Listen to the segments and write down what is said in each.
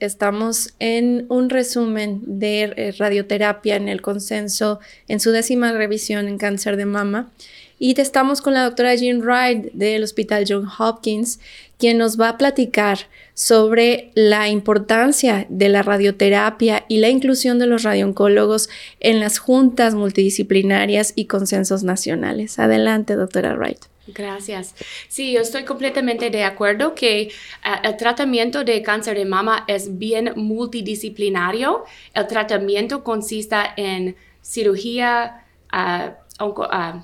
estamos en un resumen de eh, radioterapia en el consenso en su décima revisión en cáncer de mama. Y estamos con la doctora Jean Wright del Hospital John Hopkins, quien nos va a platicar sobre la importancia de la radioterapia y la inclusión de los radiooncólogos en las juntas multidisciplinarias y consensos nacionales. Adelante, doctora Wright. Gracias. Sí, yo estoy completamente de acuerdo que ah, el tratamiento de cáncer de mama es bien multidisciplinario. El tratamiento consiste en cirugía, uh,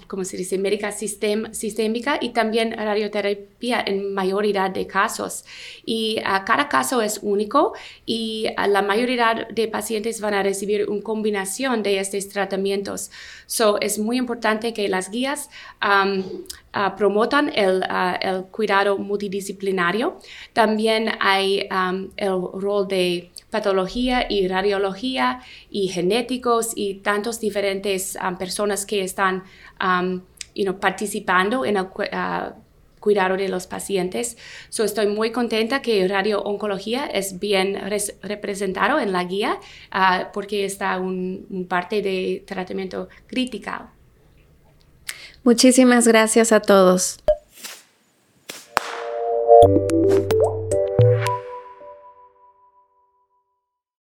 como se dice, médica sistémica y también radioterapia en mayoría de casos. Y uh, cada caso es único y uh, la mayoría de pacientes van a recibir una combinación de estos tratamientos. So, es muy importante que las guías um, promotan el, el, cuidado multidisciplinario. También hay um, el rol de patología y radiología y genéticos y tantos diferentes um, personas que están um, you know, participando en el uh, cuidado de los pacientes. So estoy muy contenta que radiooncología es bien representado en la guía uh, porque está un, un parte de tratamiento crítico. Muchísimas gracias a todos.